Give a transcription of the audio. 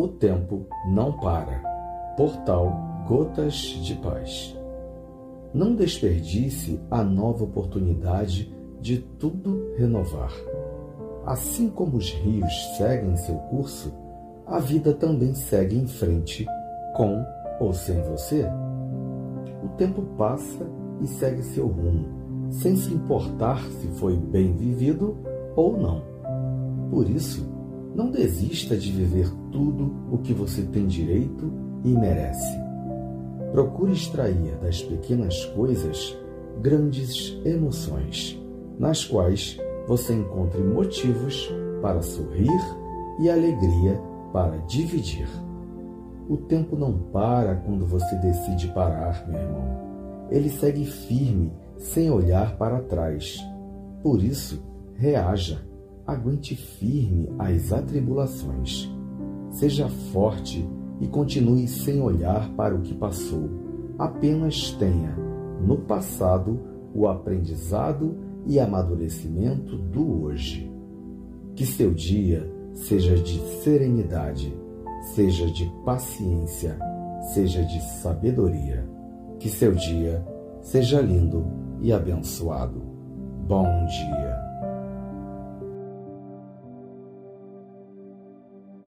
O tempo não para. Portal Gotas de Paz. Não desperdice a nova oportunidade de tudo renovar. Assim como os rios seguem seu curso, a vida também segue em frente, com ou sem você. O tempo passa e segue seu rumo, sem se importar se foi bem vivido ou não. Por isso, não desista de viver tudo o que você tem direito e merece. Procure extrair das pequenas coisas grandes emoções, nas quais você encontre motivos para sorrir e alegria para dividir. O tempo não para quando você decide parar, meu irmão. Ele segue firme, sem olhar para trás. Por isso, reaja aguente firme as atribulações. Seja forte e continue sem olhar para o que passou. Apenas tenha no passado o aprendizado e amadurecimento do hoje. Que seu dia seja de serenidade, seja de paciência, seja de sabedoria. Que seu dia seja lindo e abençoado. Bom dia.